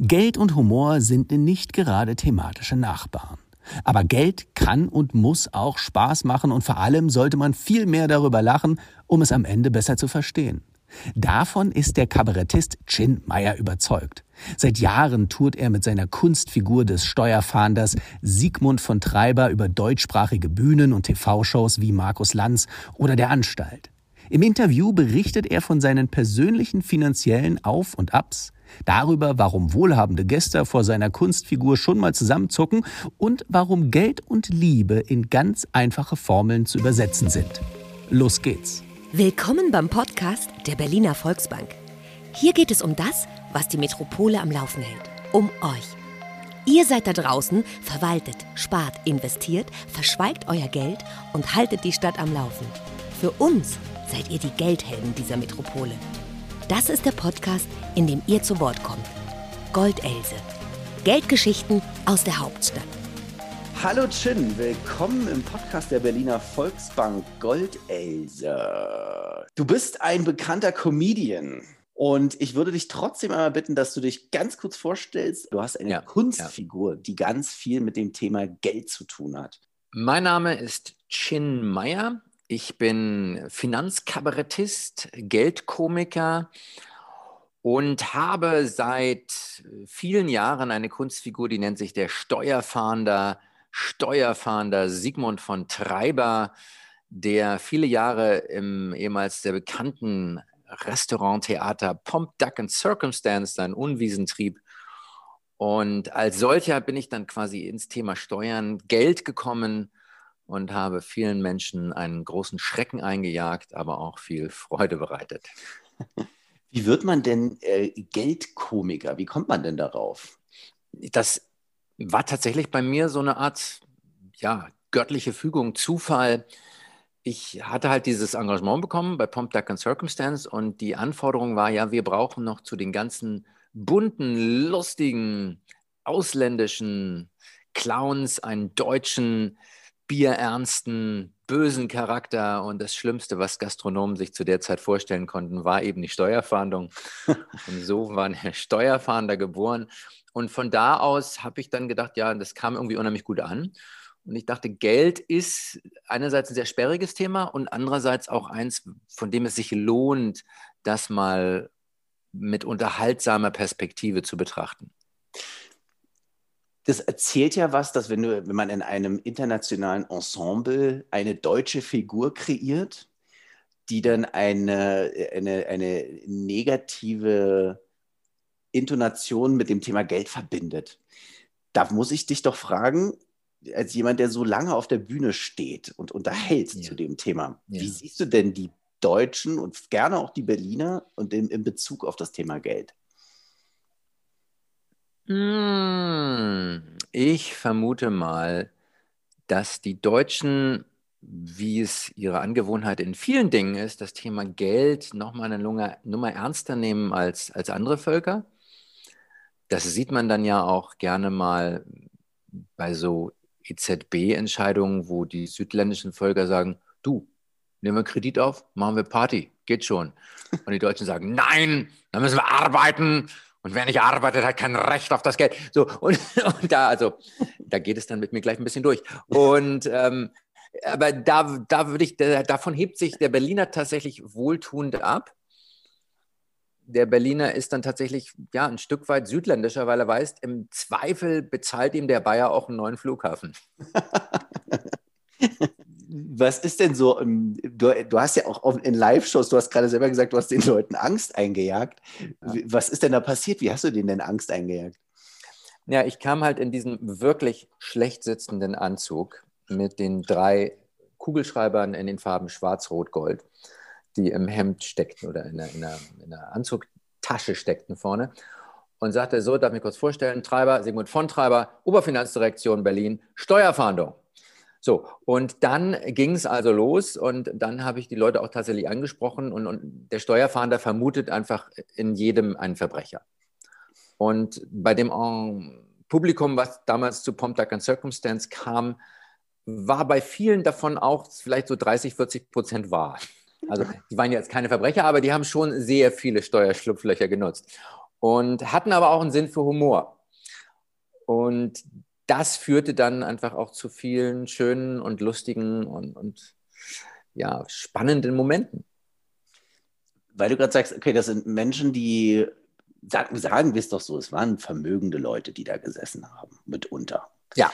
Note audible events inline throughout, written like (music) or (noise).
Geld und Humor sind nicht gerade thematische Nachbarn. Aber Geld kann und muss auch Spaß machen und vor allem sollte man viel mehr darüber lachen, um es am Ende besser zu verstehen. Davon ist der Kabarettist Chin Meyer überzeugt. Seit Jahren tourt er mit seiner Kunstfigur des Steuerfahnders Sigmund von Treiber über deutschsprachige Bühnen und TV-Shows wie Markus Lanz oder der Anstalt. Im Interview berichtet er von seinen persönlichen finanziellen Auf und Abs, darüber, warum wohlhabende Gäste vor seiner Kunstfigur schon mal zusammenzucken und warum Geld und Liebe in ganz einfache Formeln zu übersetzen sind. Los geht's. Willkommen beim Podcast der Berliner Volksbank. Hier geht es um das, was die Metropole am Laufen hält. Um euch. Ihr seid da draußen, verwaltet, spart, investiert, verschweigt euer Geld und haltet die Stadt am Laufen. Für uns seid ihr die Geldhelden dieser Metropole. Das ist der Podcast, in dem ihr zu Wort kommt. Goldelse. Geldgeschichten aus der Hauptstadt. Hallo Chin, willkommen im Podcast der Berliner Volksbank Goldelse. Du bist ein bekannter Comedian und ich würde dich trotzdem einmal bitten, dass du dich ganz kurz vorstellst. Du hast eine ja, Kunstfigur, ja. die ganz viel mit dem Thema Geld zu tun hat. Mein Name ist Chin Meyer. Ich bin Finanzkabarettist, Geldkomiker und habe seit vielen Jahren eine Kunstfigur, die nennt sich der Steuerfahnder Steuerfahnder Sigmund von Treiber, der viele Jahre im ehemals sehr bekannten Restauranttheater Pomp, Duck and Circumstance sein Unwiesen trieb. Und als solcher bin ich dann quasi ins Thema Steuern, Geld gekommen und habe vielen Menschen einen großen Schrecken eingejagt, aber auch viel Freude bereitet. Wie wird man denn äh, Geldkomiker? Wie kommt man denn darauf? Das war tatsächlich bei mir so eine Art, ja, göttliche Fügung, Zufall. Ich hatte halt dieses Engagement bekommen bei Pomp Duck and Circumstance und die Anforderung war ja, wir brauchen noch zu den ganzen bunten, lustigen, ausländischen Clowns einen deutschen, bierernsten, bösen Charakter. Und das Schlimmste, was Gastronomen sich zu der Zeit vorstellen konnten, war eben die Steuerfahndung. (laughs) und so war der Steuerfahnder geboren. Und von da aus habe ich dann gedacht, ja, das kam irgendwie unheimlich gut an. Und ich dachte, Geld ist einerseits ein sehr sperriges Thema und andererseits auch eins, von dem es sich lohnt, das mal mit unterhaltsamer Perspektive zu betrachten. Das erzählt ja was, dass wenn, du, wenn man in einem internationalen Ensemble eine deutsche Figur kreiert, die dann eine, eine, eine negative Intonation mit dem Thema Geld verbindet. Da muss ich dich doch fragen, als jemand, der so lange auf der Bühne steht und unterhält ja. zu dem Thema, ja. wie siehst du denn die Deutschen und gerne auch die Berliner und in, in Bezug auf das Thema Geld? Hm, ich vermute mal, dass die Deutschen, wie es ihre Angewohnheit in vielen Dingen ist, das Thema Geld nochmal eine Nummer ernster nehmen als, als andere Völker. Das sieht man dann ja auch gerne mal bei so EZB-Entscheidungen, wo die südländischen Völker sagen, du, nehmen wir Kredit auf, machen wir Party, geht schon. Und die Deutschen sagen, nein, da müssen wir arbeiten. Und wer nicht arbeitet, hat kein Recht auf das Geld. So, und, (laughs) und da, also, da geht es dann mit mir gleich ein bisschen durch. Und ähm, aber da, da würde ich, davon hebt sich der Berliner tatsächlich wohltuend ab der Berliner ist dann tatsächlich ja ein Stück weit südländischer, weil er weiß, im Zweifel bezahlt ihm der Bayer auch einen neuen Flughafen. (laughs) Was ist denn so, du, du hast ja auch in Live-Shows, du hast gerade selber gesagt, du hast den Leuten Angst eingejagt. Ja. Was ist denn da passiert? Wie hast du denen denn Angst eingejagt? Ja, ich kam halt in diesen wirklich schlecht sitzenden Anzug mit den drei Kugelschreibern in den Farben Schwarz, Rot, Gold die im Hemd steckten oder in der, in der, in der Anzugtasche steckten vorne und sagte, so, darf ich mich kurz vorstellen, Treiber, Sigmund von Treiber, Oberfinanzdirektion Berlin, Steuerfahndung. So, und dann ging es also los und dann habe ich die Leute auch tatsächlich angesprochen und, und der Steuerfahnder vermutet einfach in jedem einen Verbrecher. Und bei dem Publikum, was damals zu Pomp Duck and Circumstance kam, war bei vielen davon auch vielleicht so 30, 40 Prozent wahr. Also (laughs) die waren jetzt keine Verbrecher, aber die haben schon sehr viele Steuerschlupflöcher genutzt. und hatten aber auch einen Sinn für Humor. Und das führte dann einfach auch zu vielen schönen und lustigen und, und ja, spannenden Momenten. Weil du gerade sagst, okay, das sind Menschen, die, sagen, sagen wir es doch so, es waren vermögende Leute, die da gesessen haben, mitunter. Ja,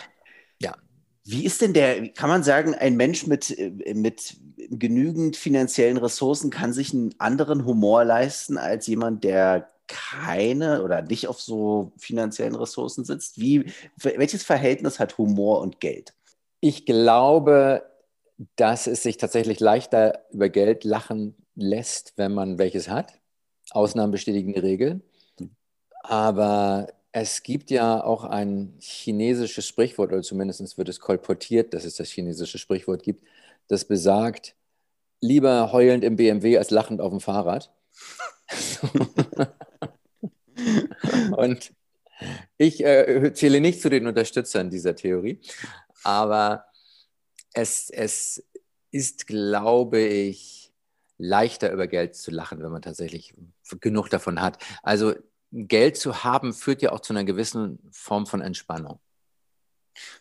ja. Wie ist denn der, kann man sagen, ein Mensch mit, mit genügend finanziellen Ressourcen kann sich einen anderen Humor leisten als jemand, der keine oder nicht auf so finanziellen Ressourcen sitzt? Wie, welches Verhältnis hat Humor und Geld? Ich glaube, dass es sich tatsächlich leichter über Geld lachen lässt, wenn man welches hat. Ausnahmen bestätigen die Regel. Aber es gibt ja auch ein chinesisches Sprichwort, oder zumindest wird es kolportiert, dass es das chinesische Sprichwort gibt, das besagt, lieber heulend im BMW als lachend auf dem Fahrrad. (laughs) (laughs) (laughs) (laughs) Und ich äh, zähle nicht zu den Unterstützern dieser Theorie, aber es, es ist, glaube ich, leichter über Geld zu lachen, wenn man tatsächlich genug davon hat. Also Geld zu haben führt ja auch zu einer gewissen Form von Entspannung.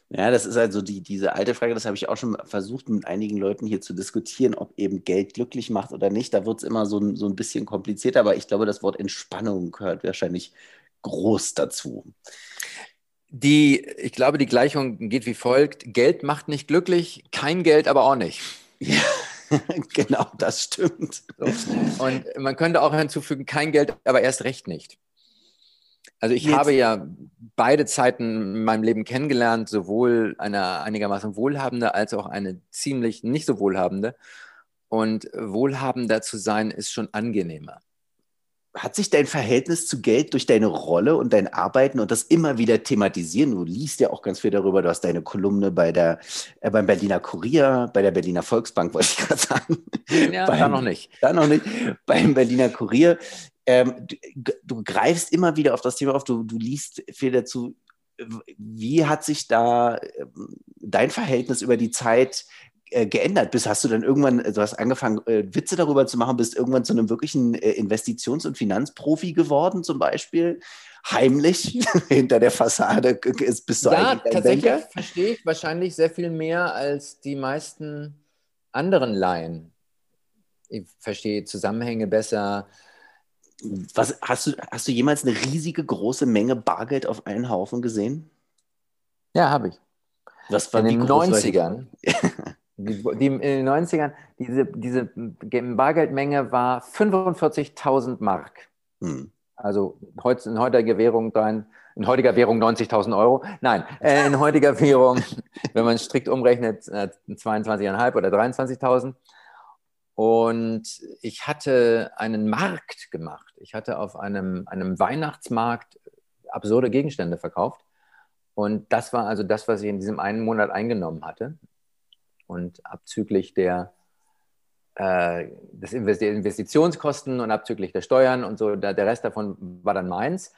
Ja, das ist also die, diese alte Frage, das habe ich auch schon versucht, mit einigen Leuten hier zu diskutieren, ob eben Geld glücklich macht oder nicht. Da wird es immer so ein, so ein bisschen komplizierter, aber ich glaube, das Wort Entspannung gehört wahrscheinlich groß dazu. Die, ich glaube, die Gleichung geht wie folgt: Geld macht nicht glücklich, kein Geld aber auch nicht. Ja, (laughs) genau, das stimmt. So. Und man könnte auch hinzufügen, kein Geld, aber erst recht nicht. Also ich Jetzt. habe ja beide Zeiten in meinem Leben kennengelernt, sowohl eine einigermaßen wohlhabende als auch eine ziemlich nicht so wohlhabende. Und wohlhabender zu sein ist schon angenehmer hat sich dein Verhältnis zu Geld durch deine Rolle und dein Arbeiten und das immer wieder thematisieren? Du liest ja auch ganz viel darüber. Du hast deine Kolumne bei der, äh, beim Berliner Kurier, bei der Berliner Volksbank, wollte ich (laughs) gerade sagen. Ja, beim, da noch nicht. Da noch nicht. Beim Berliner Kurier. Ähm, du, du, greifst immer wieder auf das Thema auf. Du, du liest viel dazu. Wie hat sich da ähm, dein Verhältnis über die Zeit äh, geändert bist? Hast du dann irgendwann, du hast angefangen, äh, Witze darüber zu machen, bist irgendwann zu einem wirklichen äh, Investitions- und Finanzprofi geworden, zum Beispiel? Heimlich (laughs) hinter der Fassade bist du ja, eigentlich tatsächlich Banker? verstehe ich wahrscheinlich sehr viel mehr als die meisten anderen Laien. Ich verstehe Zusammenhänge besser. Was, hast, du, hast du jemals eine riesige, große Menge Bargeld auf einen Haufen gesehen? Ja, habe ich. Was war in den 90ern. (laughs) Die, die, in den 90ern, diese, diese Bargeldmenge war 45.000 Mark. Hm. Also in heutiger Währung, in heutiger Währung 90.000 Euro. Nein, äh, in heutiger Währung, (laughs) wenn man strikt umrechnet, äh, 22.500 oder 23.000. Und ich hatte einen Markt gemacht. Ich hatte auf einem, einem Weihnachtsmarkt absurde Gegenstände verkauft. Und das war also das, was ich in diesem einen Monat eingenommen hatte und abzüglich der, äh, des Investitionskosten und abzüglich der Steuern und so, der, der Rest davon war dann meins.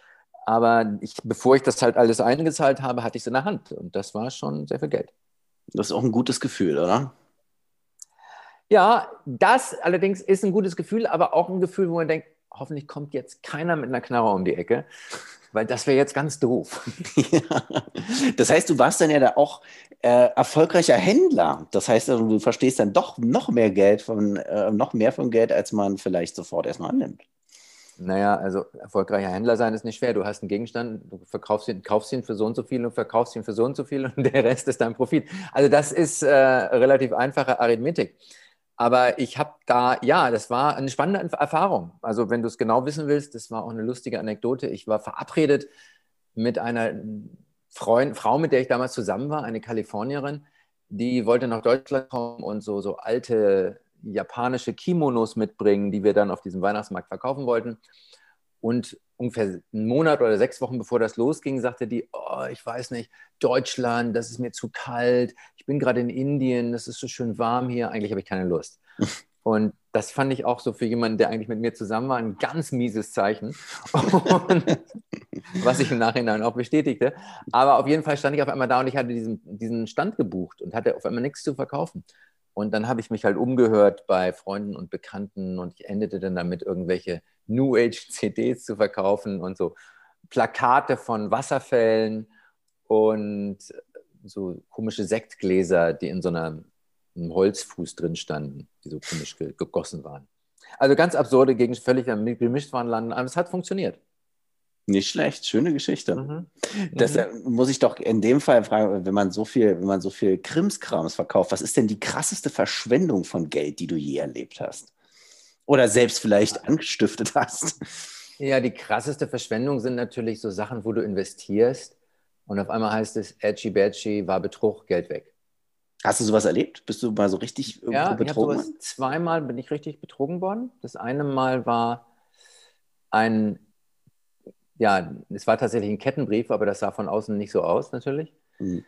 Aber ich, bevor ich das halt alles eingezahlt habe, hatte ich es in der Hand und das war schon sehr viel Geld. Das ist auch ein gutes Gefühl, oder? Ja, das allerdings ist ein gutes Gefühl, aber auch ein Gefühl, wo man denkt, hoffentlich kommt jetzt keiner mit einer Knarre um die Ecke weil das wäre jetzt ganz doof. (laughs) Ja. Das heißt, du warst dann ja da auch äh, erfolgreicher Händler. Das heißt, also, du verstehst dann doch noch mehr Geld von, äh, noch mehr von Geld, als man vielleicht sofort erstmal annimmt. Naja, also erfolgreicher Händler sein ist nicht schwer. Du hast einen Gegenstand, du verkaufst ihn, kaufst ihn für so und so viel und verkaufst ihn für so und so viel und (laughs) der Rest ist dein Profit. Also das ist äh, relativ einfache Arithmetik. Aber ich habe da, ja, das war eine spannende Erfahrung. Also wenn du es genau wissen willst, das war auch eine lustige Anekdote. Ich war verabredet mit einer Freund, Frau, mit der ich damals zusammen war, eine Kalifornierin, die wollte nach Deutschland kommen und so, so alte japanische Kimonos mitbringen, die wir dann auf diesem Weihnachtsmarkt verkaufen wollten. Und ungefähr einen Monat oder sechs Wochen bevor das losging, sagte die, oh, ich weiß nicht, Deutschland, das ist mir zu kalt. Ich bin gerade in Indien, das ist so schön warm hier. Eigentlich habe ich keine Lust. (laughs) Und das fand ich auch so für jemanden, der eigentlich mit mir zusammen war, ein ganz mieses Zeichen. (laughs) Und, was ich im Nachhinein auch bestätigte. Aber auf jeden Fall stand ich auf einmal da und ich hatte diesen, diesen Stand gebucht und hatte auf einmal nichts zu verkaufen. Und dann habe ich mich halt umgehört bei Freunden und Bekannten und ich endete dann damit, irgendwelche New Age (laughs) CDs zu verkaufen und so Plakate von Wasserfällen und so komische Sektgläser, die in so einer, einem Holzfuß drin standen, die so komisch gegossen waren. Also ganz absurde Gegend, völlig gemischt waren landen, aber es hat funktioniert. Nicht schlecht, schöne Geschichte. Mhm. Das mhm. muss ich doch in dem Fall fragen, wenn man so viel, wenn man so viel Krimskrams verkauft, was ist denn die krasseste Verschwendung von Geld, die du je erlebt hast? Oder selbst vielleicht angestiftet hast? Ja, die krasseste Verschwendung sind natürlich so Sachen, wo du investierst und auf einmal heißt es, Edgy Badgy war Betrug, Geld weg. Hast du sowas erlebt? Bist du mal so richtig ja, betrogen? Ja, zweimal bin ich richtig betrogen worden. Das eine Mal war ein ja, es war tatsächlich ein Kettenbrief, aber das sah von außen nicht so aus natürlich. Mhm.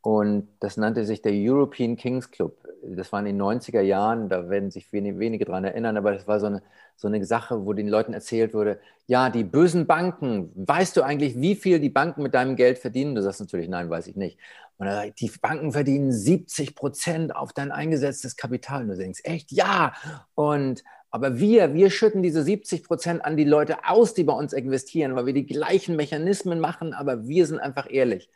Und das nannte sich der European Kings Club. Das war in den 90er Jahren, da werden sich wenige, wenige daran erinnern, aber das war so eine, so eine Sache, wo den Leuten erzählt wurde, ja, die bösen Banken, weißt du eigentlich, wie viel die Banken mit deinem Geld verdienen? Du sagst natürlich, nein, weiß ich nicht. Und dann sagt, die Banken verdienen 70 Prozent auf dein eingesetztes Kapital. Und du denkst, echt, ja. Und aber wir, wir schütten diese 70 Prozent an die Leute aus, die bei uns investieren, weil wir die gleichen Mechanismen machen, aber wir sind einfach ehrlich.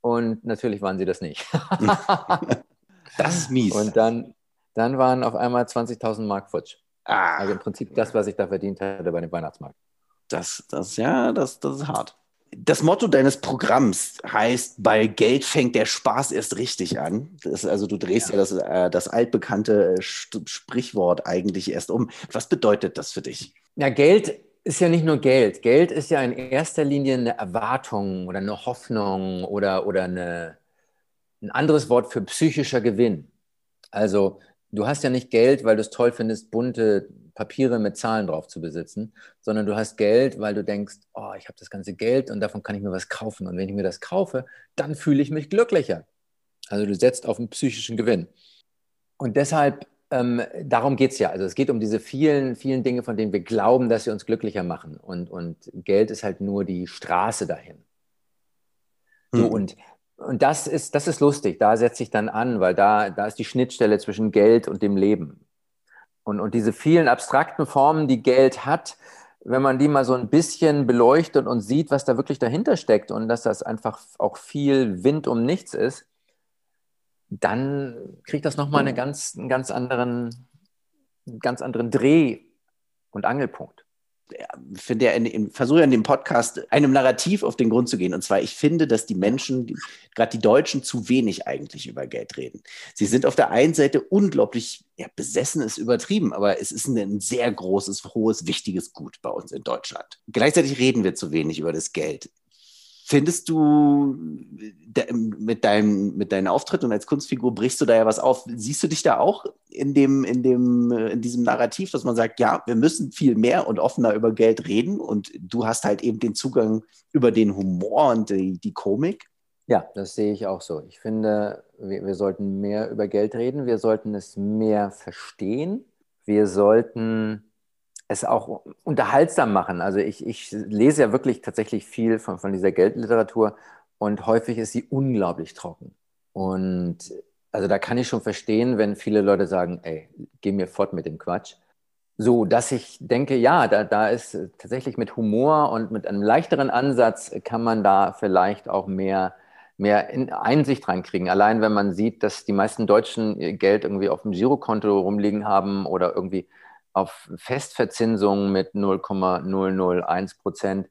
Und natürlich waren sie das nicht. (laughs) das ist mies. Und dann, dann waren auf einmal 20.000 Mark futsch. Ah. Also im Prinzip das, was ich da verdient hatte bei dem Weihnachtsmarkt. Das, das, ja, das, das ist hart. Das Motto deines Programms heißt, bei Geld fängt der Spaß erst richtig an. Also du drehst ja, ja das, äh, das altbekannte äh, Sprichwort eigentlich erst um. Was bedeutet das für dich? Ja, Geld ist ja nicht nur Geld. Geld ist ja in erster Linie eine Erwartung oder eine Hoffnung oder, oder eine, ein anderes Wort für psychischer Gewinn. Also du hast ja nicht Geld, weil du es toll findest, bunte Papiere mit Zahlen drauf zu besitzen, sondern du hast Geld, weil du denkst, oh, ich habe das ganze Geld und davon kann ich mir was kaufen. Und wenn ich mir das kaufe, dann fühle ich mich glücklicher. Also du setzt auf einen psychischen Gewinn. Und deshalb, ähm, darum geht es ja. Also es geht um diese vielen, vielen Dinge, von denen wir glauben, dass sie uns glücklicher machen. Und, und Geld ist halt nur die Straße dahin. So, hm. und und das ist, das ist lustig, da setze ich dann an, weil da, da ist die Schnittstelle zwischen Geld und dem Leben. Und, und diese vielen abstrakten Formen, die Geld hat, wenn man die mal so ein bisschen beleuchtet und sieht, was da wirklich dahinter steckt und dass das einfach auch viel Wind um nichts ist, dann kriegt das nochmal eine ganz, einen ganz anderen, ganz anderen Dreh- und Angelpunkt finde ja, versuche in dem Podcast einem Narrativ auf den Grund zu gehen. Und zwar, ich finde, dass die Menschen, gerade die Deutschen, zu wenig eigentlich über Geld reden. Sie sind auf der einen Seite unglaublich, ja, besessen ist übertrieben, aber es ist ein sehr großes, hohes, wichtiges Gut bei uns in Deutschland. Gleichzeitig reden wir zu wenig über das Geld. Findest du mit deinem, mit deinem Auftritt und als Kunstfigur brichst du da ja was auf? Siehst du dich da auch in dem, in dem, in diesem Narrativ, dass man sagt, ja, wir müssen viel mehr und offener über Geld reden und du hast halt eben den Zugang über den Humor und die, die Komik? Ja, das sehe ich auch so. Ich finde, wir, wir sollten mehr über Geld reden, wir sollten es mehr verstehen, wir sollten es auch unterhaltsam machen. Also ich, ich lese ja wirklich tatsächlich viel von, von dieser Geldliteratur und häufig ist sie unglaublich trocken. Und also da kann ich schon verstehen, wenn viele Leute sagen, ey, geh mir fort mit dem Quatsch. So, dass ich denke, ja, da, da ist tatsächlich mit Humor und mit einem leichteren Ansatz kann man da vielleicht auch mehr, mehr Einsicht reinkriegen. Allein wenn man sieht, dass die meisten Deutschen ihr Geld irgendwie auf dem Girokonto rumliegen haben oder irgendwie auf Festverzinsung mit 0,001 Prozent.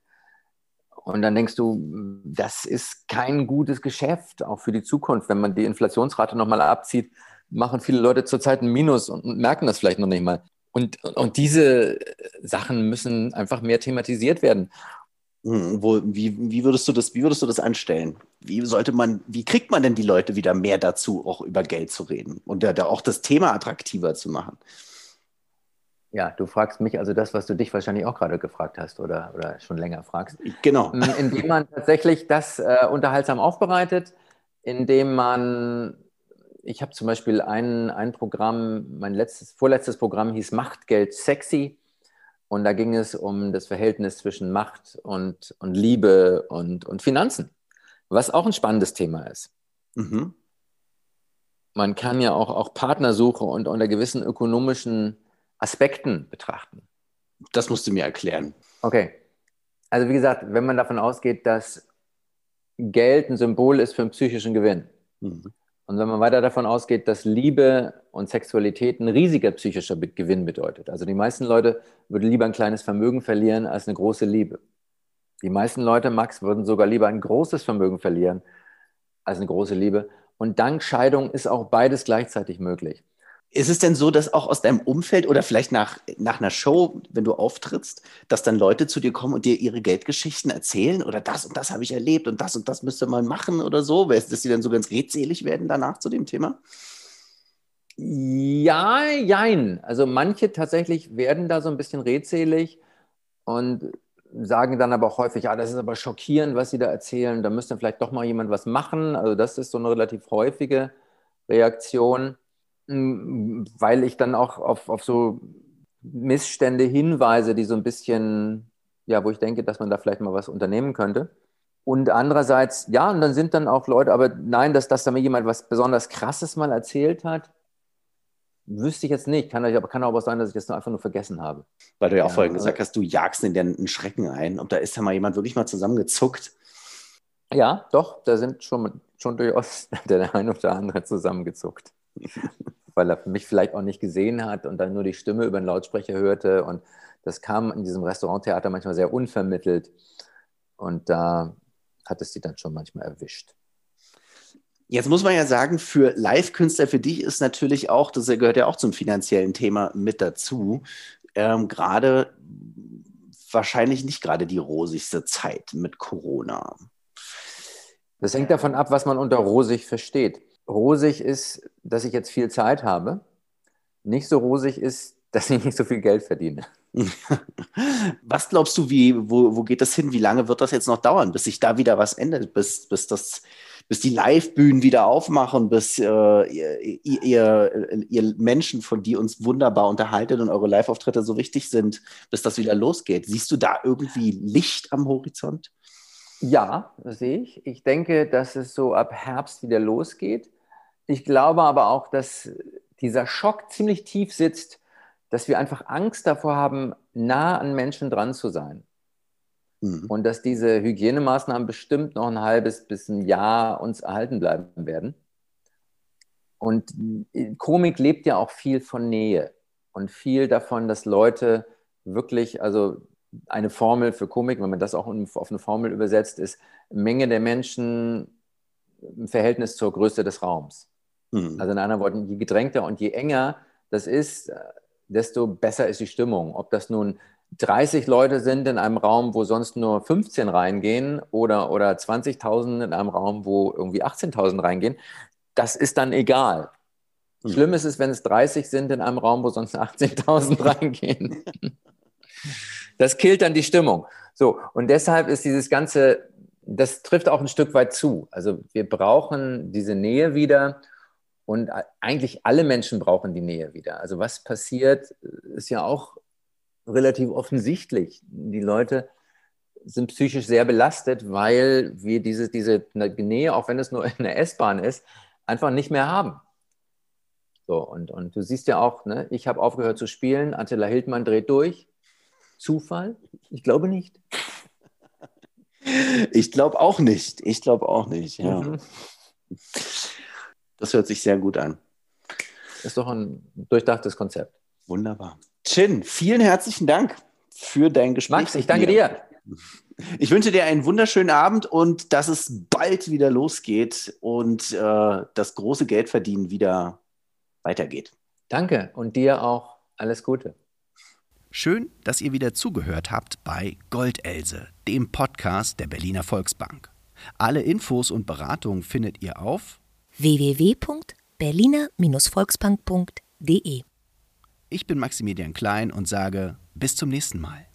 Und dann denkst du, das ist kein gutes Geschäft, auch für die Zukunft. Wenn man die Inflationsrate nochmal abzieht, machen viele Leute zurzeit ein Minus und merken das vielleicht noch nicht mal. Und, und diese Sachen müssen einfach mehr thematisiert werden. Hm, wo, wie, wie, würdest du das, wie würdest du das anstellen? Wie sollte man, wie kriegt man denn die Leute wieder mehr dazu, auch über Geld zu reden und da, da auch das Thema attraktiver zu machen? Ja, du fragst mich also das, was du dich wahrscheinlich auch gerade gefragt hast oder, oder schon länger fragst. Genau. Mm, indem man tatsächlich das äh, unterhaltsam aufbereitet, indem man, ich habe zum Beispiel ein, ein Programm, mein letztes, vorletztes Programm hieß Macht, Geld, Sexy. Und da ging es um das Verhältnis zwischen Macht und, und Liebe und, und Finanzen, was auch ein spannendes Thema ist. Mhm. man kann ja auch, auch Partnersuche und unter gewissen ökonomischen Aspekten betrachten. Das musst du mir erklären. Okay. Also wie gesagt, wenn man davon ausgeht, dass Geld ein Symbol ist für einen psychischen Gewinn. Mhm. Und wenn man weiter davon ausgeht, dass Liebe und Sexualität ein riesiger psychischer Gewinn bedeutet. Also die meisten Leute würden lieber ein kleines Vermögen verlieren als eine große Liebe. Die meisten Leute, Max, würden sogar lieber ein großes Vermögen verlieren als eine große Liebe. Und dank Scheidung ist auch beides gleichzeitig möglich. Ist es denn so, dass auch aus deinem Umfeld oder vielleicht nach, nach einer Show, wenn du auftrittst, dass dann Leute zu dir kommen und dir ihre Geldgeschichten erzählen oder das und das habe ich erlebt und das und das müsste man machen oder so, dass sie dann so ganz redselig werden danach zu dem Thema? Ja, jein. Also manche tatsächlich werden da so ein bisschen redselig und sagen dann aber auch häufig, ja, das ist aber schockierend, was sie da erzählen, da müsste vielleicht doch mal jemand was machen. Also das ist so eine relativ häufige Reaktion, weil ich dann auch auf, auf so Missstände hinweise, die so ein bisschen, ja, wo ich denke, dass man da vielleicht mal was unternehmen könnte. Und andererseits, ja, und dann sind dann auch Leute, aber nein, dass, dass da mir jemand was besonders Krasses mal erzählt hat, Wüsste ich jetzt nicht, kann aber kann auch sein, dass ich das einfach nur vergessen habe. Weil du ja auch ja, vorhin gesagt hast, du jagst in den Schrecken ein. Und da ist ja mal jemand wirklich mal zusammengezuckt. Ja, doch, da sind schon, schon durchaus (laughs) der eine oder andere zusammengezuckt. (laughs) Weil er mich vielleicht auch nicht gesehen hat und dann nur die Stimme über den Lautsprecher hörte. Und das kam in diesem Restauranttheater manchmal sehr unvermittelt. Und da hat es sie dann schon manchmal erwischt. Jetzt muss man ja sagen, für Live-Künstler, für dich ist natürlich auch, das gehört ja auch zum finanziellen Thema mit dazu, ähm, gerade wahrscheinlich nicht gerade die rosigste Zeit mit Corona. Das hängt davon ab, was man unter rosig versteht. Rosig ist, dass ich jetzt viel Zeit habe. Nicht so rosig ist, (laughs) dass ich nicht so viel Geld verdiene. (laughs) Was glaubst du, wie, wo, wo geht das hin? Wie lange wird das jetzt noch dauern, bis sich da wieder was ändert, bis, bis das bis die Live-Bühnen wieder aufmachen, bis äh, ihr, ihr, ihr, Menschen, von die uns wunderbar unterhaltet und eure Live-Auftritte so wichtig sind, bis das wieder losgeht. Siehst du da irgendwie Licht am Horizont? Ja, das sehe ich. Ich denke, dass es so ab Herbst wieder losgeht. Ich glaube aber auch, dass dieser Schock ziemlich tief sitzt, dass wir einfach Angst davor haben, nah an Menschen dran zu sein. Mhm. Und dass diese Hygienemaßnahmen bestimmt noch ein halbes bis ein Jahr uns erhalten bleiben werden. Und Komik lebt ja auch viel von Nähe und viel davon, dass Leute wirklich, also eine Formel für Komik, wenn man das auch auf eine Formel übersetzt, ist Menge der Menschen im Verhältnis zur Größe des Raums. Mhm. Also in anderen Worten, je gedrängter und je enger das ist, desto besser ist die Stimmung. Ob das nun 30 Leute sind in einem Raum, wo sonst nur 15 reingehen oder, oder 20.000 in einem Raum, wo irgendwie 18.000 reingehen, das ist dann egal. Hm. Schlimm ist es, wenn es 30 sind in einem Raum, wo sonst 18.000 (laughs) reingehen. Das killt dann die Stimmung. So, und deshalb ist dieses Ganze, das trifft auch ein Stück weit zu. Also wir brauchen diese Nähe wieder und eigentlich alle Menschen brauchen die Nähe wieder. Also was passiert, ist ja auch relativ offensichtlich. Die Leute sind psychisch sehr belastet, weil wir diese, diese Nähe, auch wenn es nur (laughs) in der S-Bahn ist, einfach nicht mehr haben. So, und, und du siehst ja auch, ne, ich habe aufgehört zu spielen, Attila Hildmann dreht durch. Zufall? Ich glaube nicht. Ich glaube auch nicht. Ich glaube auch nicht, ja. Mhm. Das hört sich sehr gut an. Ist doch ein durchdachtes Konzept. Wunderbar. Chin, vielen herzlichen Dank für dein Gespräch. Max, ich danke dir. Ich wünsche dir einen wunderschönen Abend und dass es bald wieder losgeht und äh, das große Geldverdienen wieder weitergeht. Danke und dir auch alles Gute. Schön, dass ihr wieder zugehört habt bei Goldelse, dem Podcast der Berliner Volksbank. Alle Infos und Beratungen findet ihr auf www.berliner-volksbank.de. Ich bin Maximilian Klein und sage bis zum nächsten Mal.